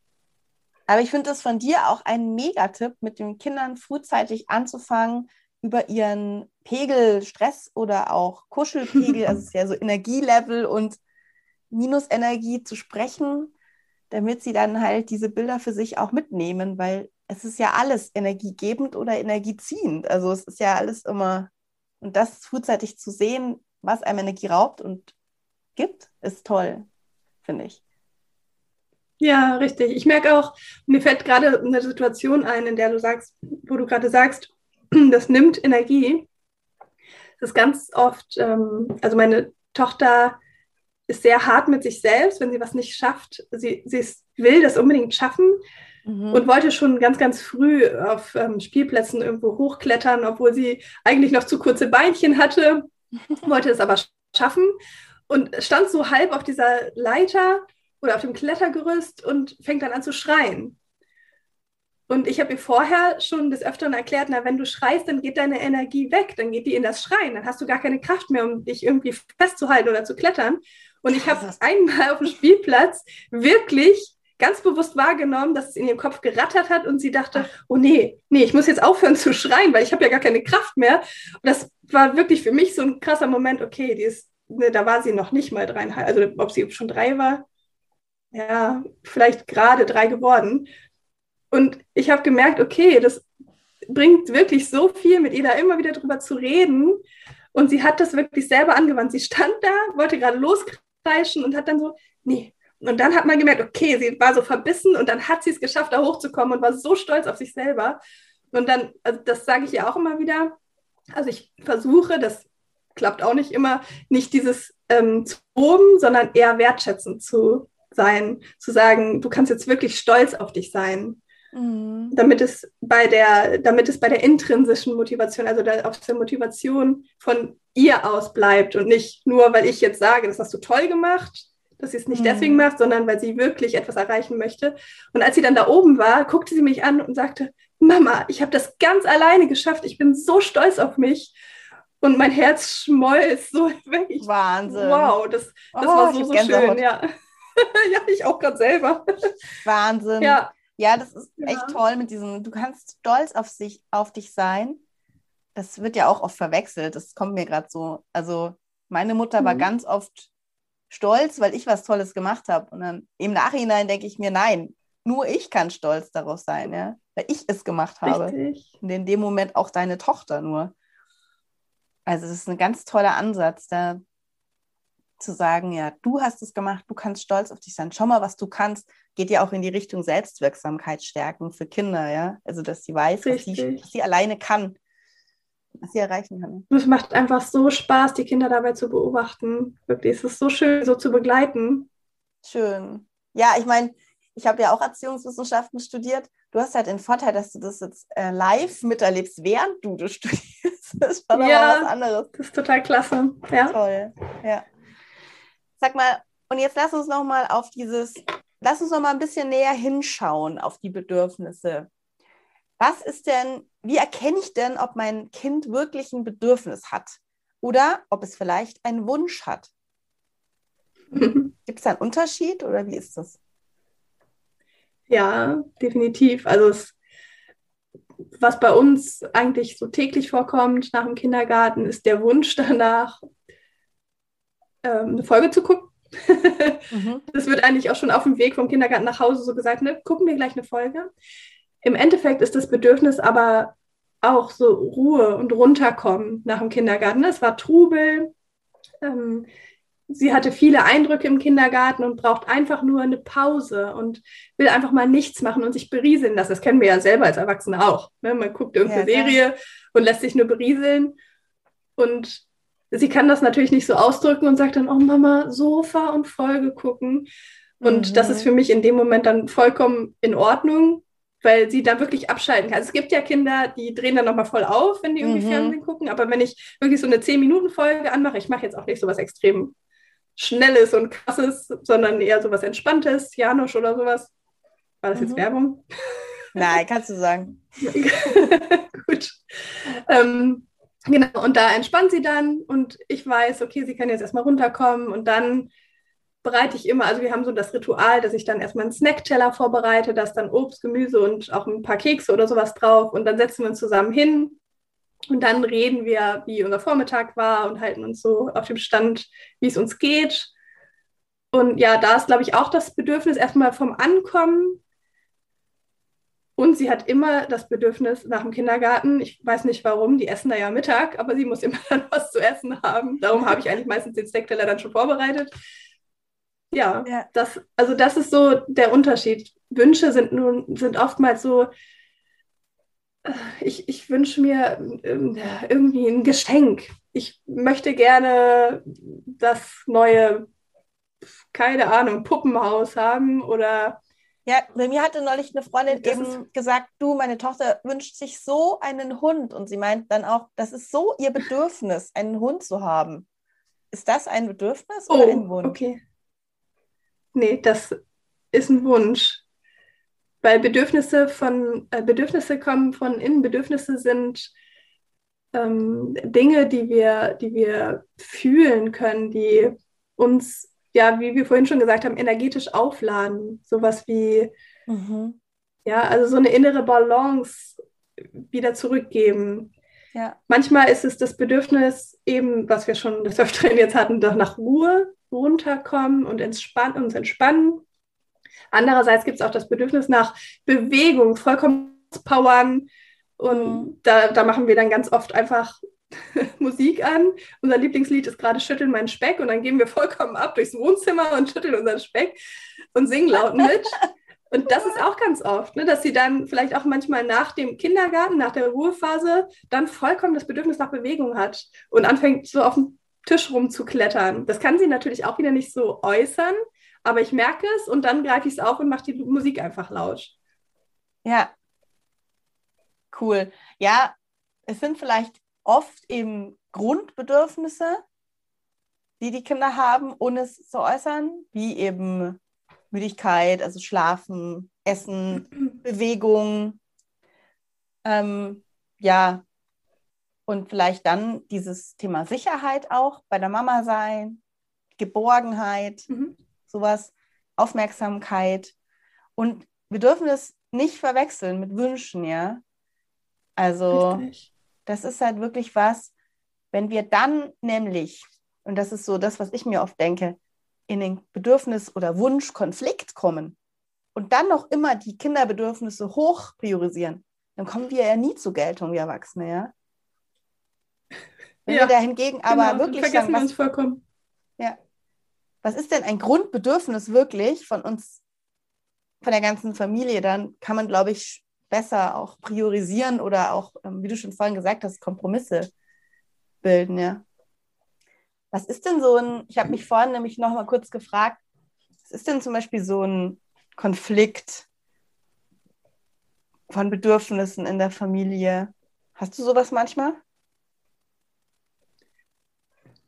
A: Aber ich finde das von dir auch ein Megatipp, mit den Kindern frühzeitig anzufangen, über ihren Pegel, Stress oder auch Kuschelpegel, also es ist ja so Energielevel und Minusenergie zu sprechen, damit sie dann halt diese Bilder für sich auch mitnehmen, weil es ist ja alles energiegebend oder energieziehend. Also es ist ja alles immer, und das frühzeitig zu sehen, was einem Energie raubt und gibt, ist toll, finde ich.
C: Ja, richtig. Ich merke auch, mir fällt gerade eine Situation ein, in der du sagst, wo du gerade sagst, das nimmt Energie. Das ist ganz oft, ähm, also meine Tochter ist sehr hart mit sich selbst, wenn sie was nicht schafft. Sie, sie will das unbedingt schaffen mhm. und wollte schon ganz, ganz früh auf ähm, Spielplätzen irgendwo hochklettern, obwohl sie eigentlich noch zu kurze Beinchen hatte, wollte es aber schaffen und stand so halb auf dieser Leiter oder auf dem Klettergerüst und fängt dann an zu schreien. Und ich habe ihr vorher schon des Öfteren erklärt, na, wenn du schreist, dann geht deine Energie weg, dann geht die in das Schreien, dann hast du gar keine Kraft mehr, um dich irgendwie festzuhalten oder zu klettern. Und ich habe einmal auf dem Spielplatz wirklich ganz bewusst wahrgenommen, dass es in ihrem Kopf gerattert hat und sie dachte, oh nee, nee, ich muss jetzt aufhören zu schreien, weil ich habe ja gar keine Kraft mehr. Und das war wirklich für mich so ein krasser Moment, okay, die ist, ne, da war sie noch nicht mal dreieinhalb, also ob sie schon drei war, ja, vielleicht gerade drei geworden. Und ich habe gemerkt, okay, das bringt wirklich so viel, mit ihr da immer wieder drüber zu reden. Und sie hat das wirklich selber angewandt. Sie stand da, wollte gerade loskreischen und hat dann so, nee. Und dann hat man gemerkt, okay, sie war so verbissen und dann hat sie es geschafft, da hochzukommen und war so stolz auf sich selber. Und dann, also das sage ich ja auch immer wieder. Also ich versuche, das klappt auch nicht immer, nicht dieses ähm, zu oben, sondern eher wertschätzend zu sein, zu sagen, du kannst jetzt wirklich stolz auf dich sein. Mhm. Damit, es bei der, damit es bei der intrinsischen Motivation, also der, auf der Motivation von ihr aus bleibt und nicht nur, weil ich jetzt sage, das hast du toll gemacht, dass sie es nicht mhm. deswegen macht, sondern weil sie wirklich etwas erreichen möchte. Und als sie dann da oben war, guckte sie mich an und sagte, Mama, ich habe das ganz alleine geschafft. Ich bin so stolz auf mich. Und mein Herz schmolz so weg.
A: Wahnsinn.
C: Wow, das, das oh, war so, so schön, ja. ja, ich auch gerade selber.
A: Wahnsinn. Ja. ja, das ist ja. echt toll mit diesem, du kannst stolz auf, sich, auf dich sein. Das wird ja auch oft verwechselt. Das kommt mir gerade so. Also, meine Mutter mhm. war ganz oft stolz, weil ich was Tolles gemacht habe. Und dann im Nachhinein denke ich mir, nein, nur ich kann stolz darauf sein, ja, weil ich es gemacht habe. Richtig. Und in dem Moment auch deine Tochter nur. Also, es ist ein ganz toller Ansatz, da zu sagen, ja, du hast es gemacht, du kannst stolz auf dich sein. Schau mal, was du kannst. Geht ja auch in die Richtung Selbstwirksamkeit stärken für Kinder, ja. Also, dass sie weiß, was sie, was sie alleine kann was sie erreichen kann.
C: Es macht einfach so Spaß, die Kinder dabei zu beobachten. Wirklich, es ist so schön, so zu begleiten.
A: Schön. Ja, ich meine, ich habe ja auch Erziehungswissenschaften studiert. Du hast halt den Vorteil, dass du das jetzt äh, live miterlebst, während du das studierst. Das ist schon ja, was anderes.
C: Das ist total klasse. Ja.
A: Toll. Ja. Sag mal, und jetzt lass uns noch mal auf dieses, lass uns noch mal ein bisschen näher hinschauen auf die Bedürfnisse was ist denn, wie erkenne ich denn, ob mein Kind wirklich ein Bedürfnis hat oder ob es vielleicht einen Wunsch hat? Gibt es da einen Unterschied oder wie ist das?
C: Ja, definitiv. Also es, was bei uns eigentlich so täglich vorkommt nach dem Kindergarten, ist der Wunsch danach, ähm, eine Folge zu gucken. mhm. Das wird eigentlich auch schon auf dem Weg vom Kindergarten nach Hause so gesagt, ne, gucken wir gleich eine Folge. Im Endeffekt ist das Bedürfnis aber auch so Ruhe und runterkommen nach dem Kindergarten. Es war Trubel. Ähm, sie hatte viele Eindrücke im Kindergarten und braucht einfach nur eine Pause und will einfach mal nichts machen und sich berieseln lassen. Das kennen wir ja selber als Erwachsene auch. Ne? Man guckt irgendeine ja, Serie und lässt sich nur berieseln. Und sie kann das natürlich nicht so ausdrücken und sagt dann, oh Mama, Sofa und Folge gucken. Und mhm. das ist für mich in dem Moment dann vollkommen in Ordnung weil sie da wirklich abschalten kann. Also es gibt ja Kinder, die drehen dann nochmal voll auf, wenn die irgendwie mhm. Fernsehen gucken, aber wenn ich wirklich so eine 10-Minuten-Folge anmache, ich mache jetzt auch nicht so was extrem Schnelles und Krasses, sondern eher so was Entspanntes, Janusz oder sowas. War das mhm. jetzt Werbung?
A: Nein, kannst du sagen.
C: Gut. Ähm, genau, und da entspannt sie dann und ich weiß, okay, sie kann jetzt erstmal runterkommen und dann bereite ich immer, also wir haben so das Ritual, dass ich dann erstmal einen Snackteller vorbereite, da ist dann Obst, Gemüse und auch ein paar Kekse oder sowas drauf und dann setzen wir uns zusammen hin und dann reden wir, wie unser Vormittag war und halten uns so auf dem Stand, wie es uns geht. Und ja, da ist, glaube ich, auch das Bedürfnis erstmal vom Ankommen. Und sie hat immer das Bedürfnis nach dem Kindergarten. Ich weiß nicht warum, die essen da ja Mittag, aber sie muss immer dann was zu essen haben. Darum habe ich eigentlich meistens den Snackteller dann schon vorbereitet. Ja, ja, Das, also das ist so der Unterschied. Wünsche sind nun sind oftmals so, ich, ich wünsche mir ähm, irgendwie ein Geschenk. Ich möchte gerne das neue, keine Ahnung, Puppenhaus haben oder
A: ja, bei mir hatte neulich eine Freundin eben gesagt, du, meine Tochter wünscht sich so einen Hund. Und sie meint dann auch, das ist so ihr Bedürfnis, einen Hund zu haben. Ist das ein Bedürfnis
C: oh, oder ein Wunsch? Okay. Nee, das ist ein Wunsch. Weil Bedürfnisse von äh, Bedürfnisse kommen von innen. Bedürfnisse sind ähm, Dinge, die wir, die wir fühlen können, die uns, ja, wie wir vorhin schon gesagt haben, energetisch aufladen. Sowas wie, mhm. ja, also so eine innere Balance wieder zurückgeben. Ja. Manchmal ist es das Bedürfnis, eben, was wir schon des Öfteren jetzt hatten, doch nach Ruhe, runterkommen und entspannen, uns entspannen. Andererseits gibt es auch das Bedürfnis nach Bewegung, vollkommen powern. Und mhm. da, da machen wir dann ganz oft einfach Musik an. Unser Lieblingslied ist gerade Schütteln mein Speck und dann gehen wir vollkommen ab durchs Wohnzimmer und schütteln unseren Speck und singen laut mit. Und das ist auch ganz oft, ne, dass sie dann vielleicht auch manchmal nach dem Kindergarten, nach der Ruhephase, dann vollkommen das Bedürfnis nach Bewegung hat und anfängt so auf dem Tisch rumzuklettern. Das kann sie natürlich auch wieder nicht so äußern, aber ich merke es und dann greife ich es auf und mache die Musik einfach laut.
A: Ja. Cool. Ja, es sind vielleicht oft eben Grundbedürfnisse, die die Kinder haben, ohne es zu äußern, wie eben Müdigkeit, also Schlafen, Essen, Bewegung. Ähm, ja, und vielleicht dann dieses Thema Sicherheit auch bei der Mama sein, Geborgenheit, mhm. Sowas, Aufmerksamkeit. Und wir dürfen es nicht verwechseln mit Wünschen, ja. Also, Richtig. das ist halt wirklich was, wenn wir dann nämlich, und das ist so das, was ich mir oft denke, in den Bedürfnis- oder Wunschkonflikt kommen und dann noch immer die Kinderbedürfnisse hoch priorisieren, dann kommen wir ja nie zur Geltung, wir Erwachsene, ja. Wenn ja, wir da hingegen aber genau, wirklich
C: vergessen sagen, was, vollkommen.
A: Ja. Was ist denn ein Grundbedürfnis wirklich von uns, von der ganzen Familie? Dann kann man, glaube ich, besser auch priorisieren oder auch, ähm, wie du schon vorhin gesagt hast, Kompromisse bilden, ja. Was ist denn so ein, ich habe mich vorhin nämlich noch mal kurz gefragt, was ist denn zum Beispiel so ein Konflikt von Bedürfnissen in der Familie? Hast du sowas manchmal?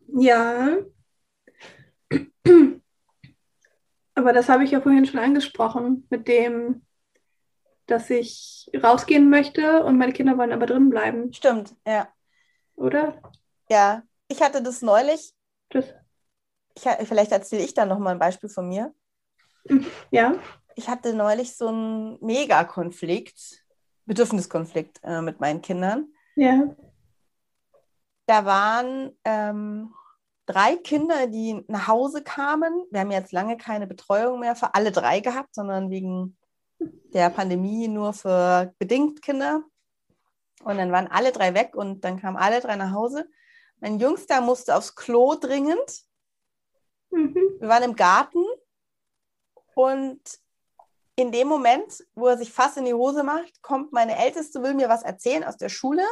C: Ja. Aber das habe ich ja vorhin schon angesprochen, mit dem, dass ich rausgehen möchte und meine Kinder wollen aber drin bleiben.
A: Stimmt, ja.
C: Oder?
A: Ja, ich hatte das neulich. Das. Ich, vielleicht erzähle ich dann nochmal ein Beispiel von mir.
C: Ja.
A: Ich hatte neulich so einen Megakonflikt, Bedürfniskonflikt äh, mit meinen Kindern.
C: Ja.
A: Da waren ähm, drei Kinder, die nach Hause kamen. Wir haben jetzt lange keine Betreuung mehr für alle drei gehabt, sondern wegen der Pandemie nur für bedingt Kinder. Und dann waren alle drei weg und dann kamen alle drei nach Hause. Mein Jüngster musste aufs Klo dringend. Mhm. Wir waren im Garten und in dem Moment, wo er sich fast in die Hose macht, kommt meine Älteste, will mir was erzählen aus der Schule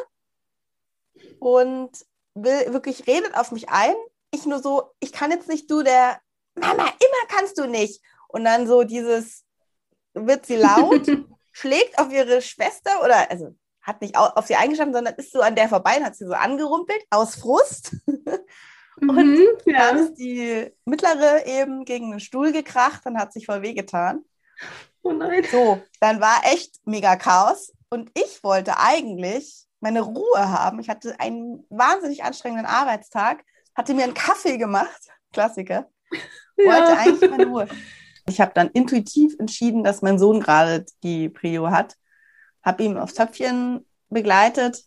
A: und will wirklich redet auf mich ein. Ich nur so, ich kann jetzt nicht, du der Mama, immer kannst du nicht. Und dann so dieses, wird sie laut, schlägt auf ihre Schwester oder, also hat nicht auf sie eingeschlafen, sondern ist so an der vorbei und hat sie so angerumpelt aus Frust. und mhm, ja. dann ist die mittlere eben gegen einen Stuhl gekracht und hat sich voll wehgetan.
C: Oh nein.
A: So, dann war echt mega Chaos und ich wollte eigentlich meine Ruhe haben. Ich hatte einen wahnsinnig anstrengenden Arbeitstag, hatte mir einen Kaffee gemacht, Klassiker, ja. wollte eigentlich meine Ruhe. Ich habe dann intuitiv entschieden, dass mein Sohn gerade die Prio hat habe ihn aufs Töpfchen begleitet.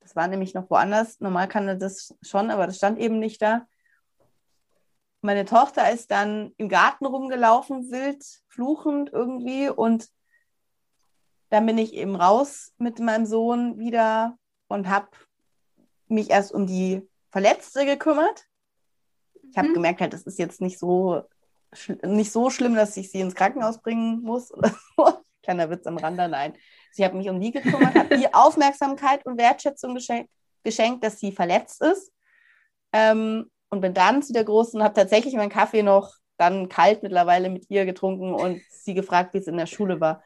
A: Das war nämlich noch woanders. Normal kann er das schon, aber das stand eben nicht da. Meine Tochter ist dann im Garten rumgelaufen, wild, fluchend irgendwie. Und dann bin ich eben raus mit meinem Sohn wieder und habe mich erst um die Verletzte gekümmert. Ich habe mhm. gemerkt, halt, das ist jetzt nicht so, nicht so schlimm, dass ich sie ins Krankenhaus bringen muss. Kleiner Witz am Rande, nein. Sie hat mich um die gekümmert, hat ihr Aufmerksamkeit und Wertschätzung geschenkt, geschenkt dass sie verletzt ist. Ähm, und bin dann zu der Großen und habe tatsächlich meinen Kaffee noch dann kalt mittlerweile mit ihr getrunken und sie gefragt, wie es in der Schule war.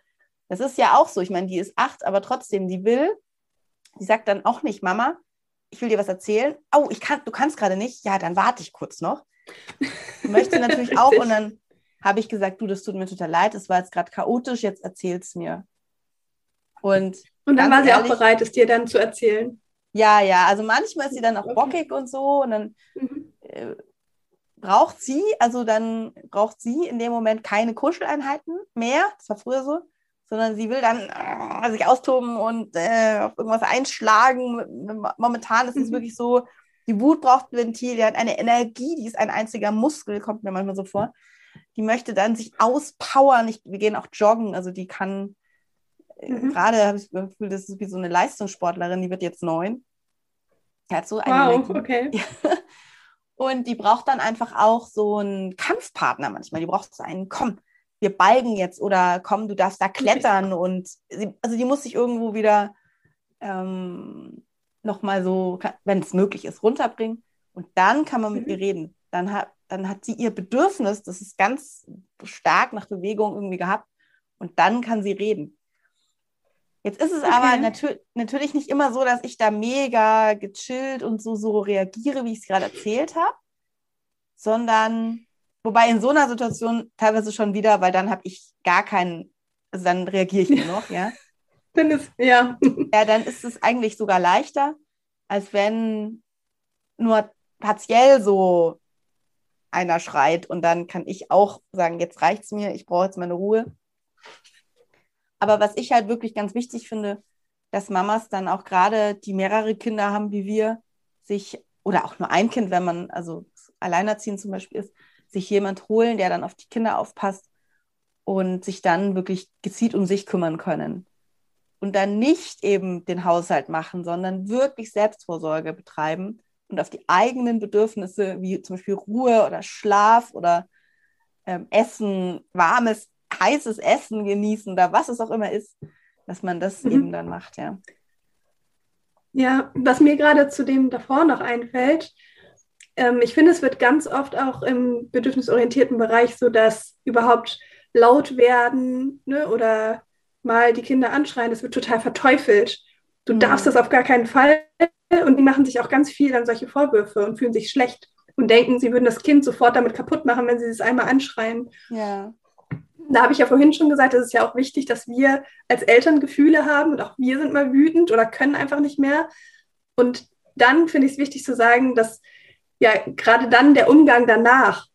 A: Das ist ja auch so. Ich meine, die ist acht, aber trotzdem, die will, die sagt dann auch nicht, Mama, ich will dir was erzählen. Oh, ich kann, du kannst gerade nicht. Ja, dann warte ich kurz noch. Möchte natürlich auch. Und dann habe ich gesagt, du, das tut mir total leid, es war jetzt gerade chaotisch, jetzt erzähl's mir. Und,
C: und dann war sie ehrlich, auch bereit, es dir dann zu erzählen.
A: Ja, ja, also manchmal ist sie dann auch okay. bockig und so und dann mhm. äh, braucht sie, also dann braucht sie in dem Moment keine Kuscheleinheiten mehr, das war früher so, sondern sie will dann äh, sich austoben und äh, auf irgendwas einschlagen. Momentan ist es mhm. wirklich so, die Wut braucht ein Ventil, die hat eine Energie, die ist ein einziger Muskel, kommt mir manchmal so vor. Die möchte dann sich auspowern. Ich, wir gehen auch joggen, also die kann mhm. gerade habe ich das Gefühl, das ist wie so eine Leistungssportlerin, die wird jetzt neun. Die hat so eine
C: wow, okay.
A: Und die braucht dann einfach auch so einen Kampfpartner manchmal. Die braucht so einen, komm, wir balgen jetzt oder komm, du darfst da klettern. Und sie, also die muss sich irgendwo wieder ähm, nochmal so, wenn es möglich ist, runterbringen. Und dann kann man mit mhm. ihr reden. Dann hat, dann hat sie ihr Bedürfnis, das ist ganz stark nach Bewegung irgendwie gehabt. Und dann kann sie reden. Jetzt ist es okay. aber natür natürlich nicht immer so, dass ich da mega gechillt und so, so reagiere, wie ich es gerade erzählt habe. sondern wobei in so einer Situation teilweise schon wieder, weil dann habe ich gar keinen, also dann reagiere ich nur noch, ja.
C: Dann ist, ja.
A: Ja, dann ist es eigentlich sogar leichter, als wenn nur partiell so einer schreit und dann kann ich auch sagen, jetzt reicht's mir, ich brauche jetzt meine Ruhe. Aber was ich halt wirklich ganz wichtig finde, dass Mamas dann auch gerade, die mehrere Kinder haben wie wir, sich, oder auch nur ein Kind, wenn man also alleinerziehend zum Beispiel ist, sich jemand holen, der dann auf die Kinder aufpasst und sich dann wirklich gezielt um sich kümmern können. Und dann nicht eben den Haushalt machen, sondern wirklich Selbstvorsorge betreiben und auf die eigenen Bedürfnisse, wie zum Beispiel Ruhe oder Schlaf oder ähm, Essen, warmes, heißes Essen genießen oder was es auch immer ist, dass man das mhm. eben dann macht, ja.
C: Ja, was mir gerade zu dem davor noch einfällt, ähm, ich finde, es wird ganz oft auch im bedürfnisorientierten Bereich so, dass überhaupt laut werden ne, oder mal die Kinder anschreien, das wird total verteufelt. Du mhm. darfst das auf gar keinen Fall. Und die machen sich auch ganz viel an solche Vorwürfe und fühlen sich schlecht und denken, sie würden das Kind sofort damit kaputt machen, wenn sie es einmal anschreien.
A: Ja.
C: Da habe ich ja vorhin schon gesagt, es ist ja auch wichtig, dass wir als Eltern Gefühle haben und auch wir sind mal wütend oder können einfach nicht mehr. Und dann finde ich es wichtig zu sagen, dass ja gerade dann der Umgang danach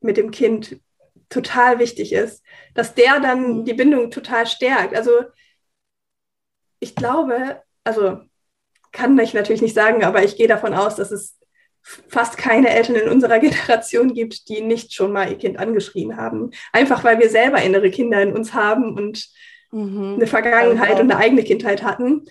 C: mit dem Kind total wichtig ist, dass der dann die Bindung total stärkt. Also ich glaube, also kann ich natürlich nicht sagen, aber ich gehe davon aus, dass es fast keine Eltern in unserer Generation gibt, die nicht schon mal ihr Kind angeschrien haben. Einfach weil wir selber innere Kinder in uns haben und mhm. eine Vergangenheit und eine eigene Kindheit hatten.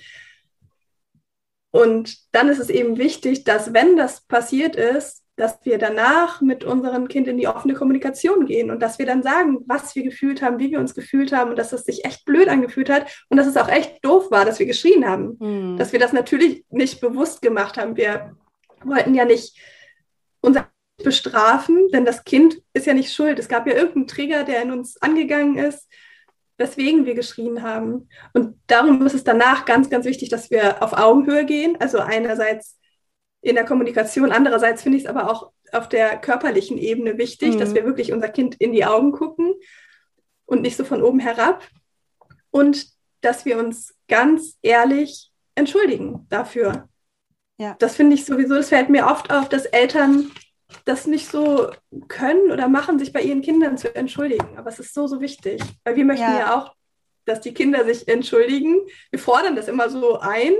C: Und dann ist es eben wichtig, dass wenn das passiert ist, dass wir danach mit unserem Kind in die offene Kommunikation gehen und dass wir dann sagen, was wir gefühlt haben, wie wir uns gefühlt haben und dass es sich echt blöd angefühlt hat und dass es auch echt doof war, dass wir geschrien haben. Mhm. Dass wir das natürlich nicht bewusst gemacht haben. Wir wollten ja nicht unser bestrafen, denn das Kind ist ja nicht schuld. Es gab ja irgendeinen Trigger, der in uns angegangen ist, weswegen wir geschrien haben. Und darum ist es danach ganz, ganz wichtig, dass wir auf Augenhöhe gehen. Also einerseits in der Kommunikation. Andererseits finde ich es aber auch auf der körperlichen Ebene wichtig, mhm. dass wir wirklich unser Kind in die Augen gucken und nicht so von oben herab. Und dass wir uns ganz ehrlich entschuldigen dafür. Ja. Das finde ich sowieso, das fällt mir oft auf, dass Eltern das nicht so können oder machen, sich bei ihren Kindern zu entschuldigen. Aber es ist so, so wichtig, weil wir möchten ja, ja auch, dass die Kinder sich entschuldigen. Wir fordern das immer so ein,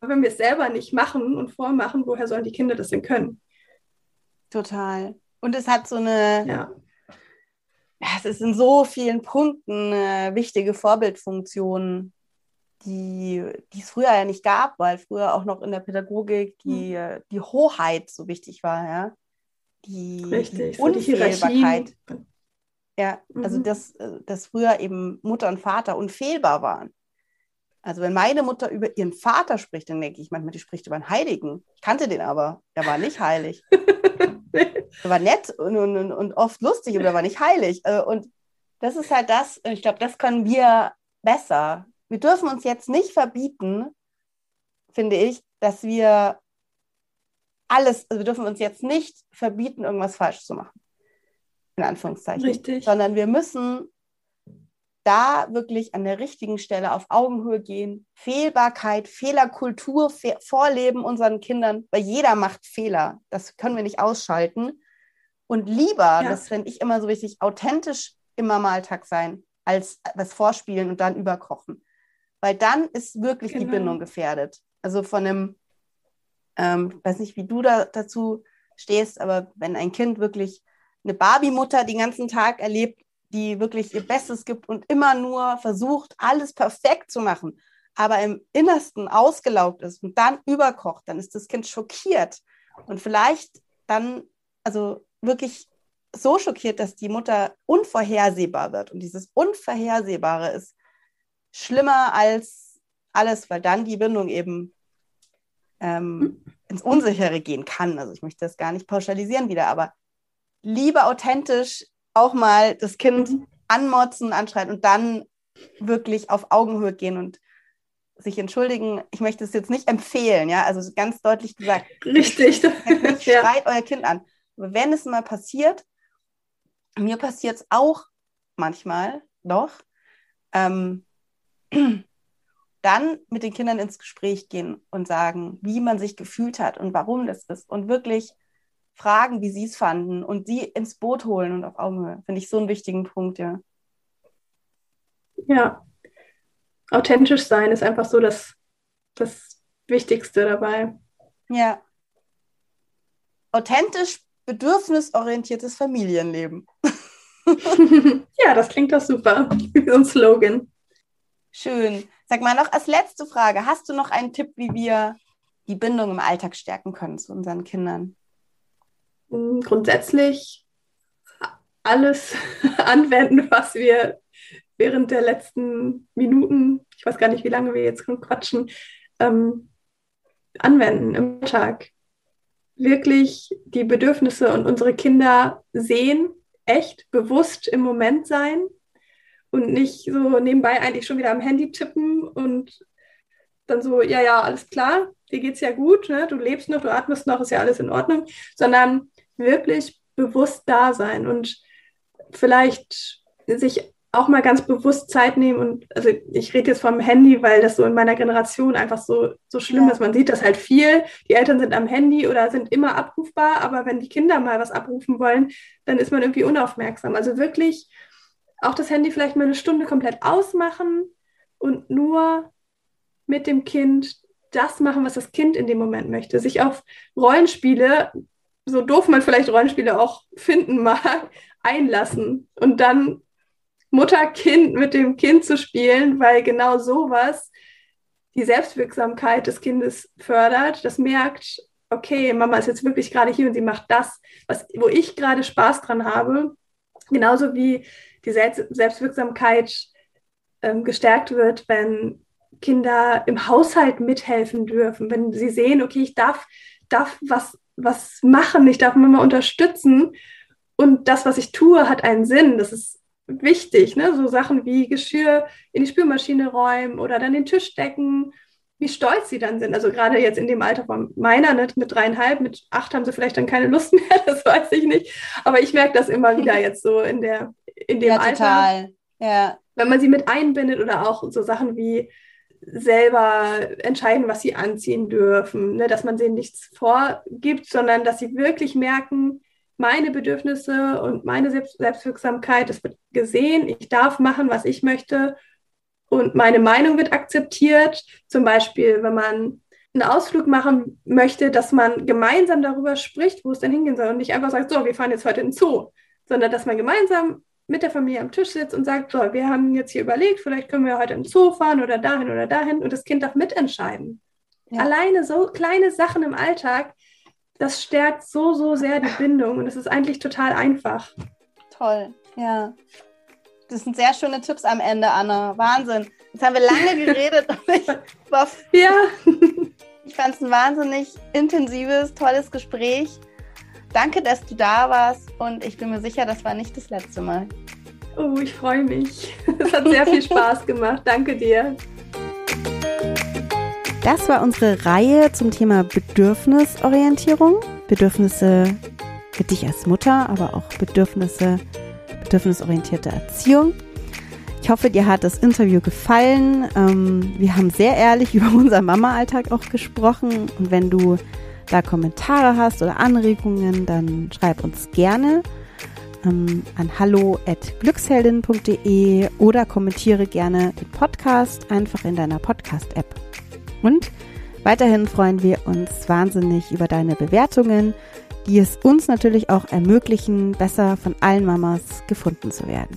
C: wenn wir es selber nicht machen und vormachen, woher sollen die Kinder das denn können?
A: Total. Und es hat so eine, ja. ja es ist in so vielen Punkten eine wichtige Vorbildfunktion, die, die es früher ja nicht gab, weil früher auch noch in der Pädagogik die, mhm. die Hoheit so wichtig war, ja. Die,
C: Richtig,
A: die Unfehlbarkeit. So ja, also mhm. dass, dass früher eben Mutter und Vater unfehlbar waren. Also wenn meine Mutter über ihren Vater spricht, dann denke ich manchmal, die spricht über einen Heiligen. Ich kannte den aber, er war nicht heilig. er war nett und, und, und, oft lustig, aber er war nicht heilig. Äh, und das ist halt das, ich glaube, das können wir besser. Wir dürfen uns jetzt nicht verbieten, finde ich, dass wir alles, also wir dürfen uns jetzt nicht verbieten, irgendwas falsch zu machen. In Anführungszeichen.
C: Richtig.
A: Sondern wir müssen da wirklich an der richtigen Stelle auf Augenhöhe gehen, Fehlbarkeit, Fehlerkultur fe vorleben unseren Kindern, weil jeder macht Fehler. Das können wir nicht ausschalten. Und lieber, ja. das finde ich immer so wichtig, authentisch immer im Alltag sein, als was vorspielen und dann überkochen. Weil dann ist wirklich genau. die Bindung gefährdet. Also von einem, ähm, ich weiß nicht, wie du da dazu stehst, aber wenn ein Kind wirklich eine Barbie-Mutter den ganzen Tag erlebt, die wirklich ihr Bestes gibt und immer nur versucht, alles perfekt zu machen, aber im Innersten ausgelaugt ist und dann überkocht, dann ist das Kind schockiert und vielleicht dann, also wirklich so schockiert, dass die Mutter unvorhersehbar wird. Und dieses Unvorhersehbare ist schlimmer als alles, weil dann die Bindung eben ähm, ins Unsichere gehen kann. Also ich möchte das gar nicht pauschalisieren wieder, aber lieber authentisch auch mal das Kind mhm. anmotzen, anschreien und dann wirklich auf Augenhöhe gehen und sich entschuldigen. Ich möchte es jetzt nicht empfehlen, ja, also ganz deutlich gesagt.
C: Richtig.
A: Nicht, schreit euer Kind an. Aber wenn es mal passiert, mir passiert es auch manchmal doch, ähm, dann mit den Kindern ins Gespräch gehen und sagen, wie man sich gefühlt hat und warum das ist und wirklich fragen, wie sie es fanden und sie ins Boot holen und auf Augenhöhe. Finde ich so einen wichtigen Punkt, ja.
C: Ja, authentisch sein ist einfach so das, das Wichtigste dabei.
A: Ja. Authentisch, bedürfnisorientiertes Familienleben.
C: ja, das klingt doch super. So ein Slogan.
A: Schön. Sag mal noch als letzte Frage, hast du noch einen Tipp, wie wir die Bindung im Alltag stärken können zu unseren Kindern?
C: Hm, grundsätzlich alles anwenden, was wir während der letzten Minuten, ich weiß gar nicht, wie lange wir jetzt quatschen, ähm, anwenden im Alltag. Wirklich die Bedürfnisse und unsere Kinder sehen, echt bewusst im Moment sein und nicht so nebenbei eigentlich schon wieder am Handy tippen und dann so, ja, ja, alles klar, dir geht's ja gut, ne? du lebst noch, du atmest noch, ist ja alles in Ordnung, sondern wirklich bewusst da sein und vielleicht sich auch mal ganz bewusst Zeit nehmen und also ich rede jetzt vom Handy, weil das so in meiner Generation einfach so, so schlimm ja. ist. Man sieht das halt viel. Die Eltern sind am Handy oder sind immer abrufbar, aber wenn die Kinder mal was abrufen wollen, dann ist man irgendwie unaufmerksam. Also wirklich auch das Handy vielleicht mal eine Stunde komplett ausmachen und nur mit dem Kind das machen, was das Kind in dem Moment möchte. Sich auf Rollenspiele, so doof man vielleicht Rollenspiele auch finden mag, einlassen und dann Mutter-Kind mit dem Kind zu spielen, weil genau sowas die Selbstwirksamkeit des Kindes fördert. Das merkt, okay, Mama ist jetzt wirklich gerade hier und sie macht das, was, wo ich gerade Spaß dran habe. Genauso wie die Selbstwirksamkeit ähm, gestärkt wird, wenn Kinder im Haushalt mithelfen dürfen, wenn sie sehen, okay, ich darf, darf was, was machen, ich darf Mama unterstützen und das, was ich tue, hat einen Sinn. Das ist wichtig, ne? so Sachen wie Geschirr in die Spülmaschine räumen oder dann den Tisch decken, wie stolz sie dann sind. Also gerade jetzt in dem Alter von meiner, ne? mit dreieinhalb, mit acht haben sie vielleicht dann keine Lust mehr, das weiß ich nicht. Aber ich merke das immer wieder jetzt so in, der, in dem ja, Alter. Total. Ja. Wenn man sie mit einbindet oder auch so Sachen wie selber entscheiden, was sie anziehen dürfen, ne? dass man denen nichts vorgibt, sondern dass sie wirklich merken, meine Bedürfnisse und meine Selbst Selbstwirksamkeit, es wird gesehen, ich darf machen, was ich möchte und meine Meinung wird akzeptiert. Zum Beispiel, wenn man einen Ausflug machen möchte, dass man gemeinsam darüber spricht, wo es denn hingehen soll und nicht einfach sagt, so, wir fahren jetzt heute in den Zoo, sondern dass man gemeinsam mit der Familie am Tisch sitzt und sagt, so, wir haben jetzt hier überlegt, vielleicht können wir heute den Zoo fahren oder dahin oder dahin und das Kind darf mitentscheiden. Ja. Alleine so kleine Sachen im Alltag, das stärkt so, so sehr die Bindung und es ist eigentlich total einfach.
A: Toll, ja. Das sind sehr schöne Tipps am Ende, Anna. Wahnsinn. Jetzt haben wir lange geredet. ich war, ja. Ich fand es ein wahnsinnig intensives, tolles Gespräch. Danke, dass du da warst und ich bin mir sicher, das war nicht das letzte Mal.
C: Oh, ich freue mich. Es hat sehr viel Spaß gemacht. Danke dir.
D: Das war unsere Reihe zum Thema Bedürfnisorientierung. Bedürfnisse für dich als Mutter, aber auch Bedürfnisse, bedürfnisorientierte Erziehung. Ich hoffe, dir hat das Interview gefallen. Ähm, wir haben sehr ehrlich über unseren Mama-Alltag auch gesprochen. Und wenn du da Kommentare hast oder Anregungen, dann schreib uns gerne ähm, an hallo.glücksheldin.de oder kommentiere gerne den Podcast einfach in deiner Podcast-App. Und weiterhin freuen wir uns wahnsinnig über deine Bewertungen, die es uns natürlich auch ermöglichen, besser von allen Mamas gefunden zu werden.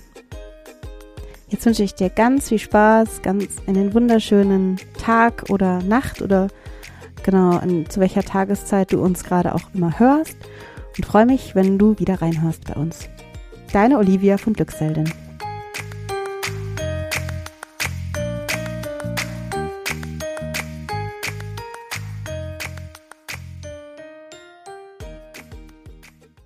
D: Jetzt wünsche ich dir ganz viel Spaß, ganz einen wunderschönen Tag oder Nacht oder genau an, zu welcher Tageszeit du uns gerade auch immer hörst und freue mich, wenn du wieder reinhörst bei uns. Deine Olivia von Glückseldin.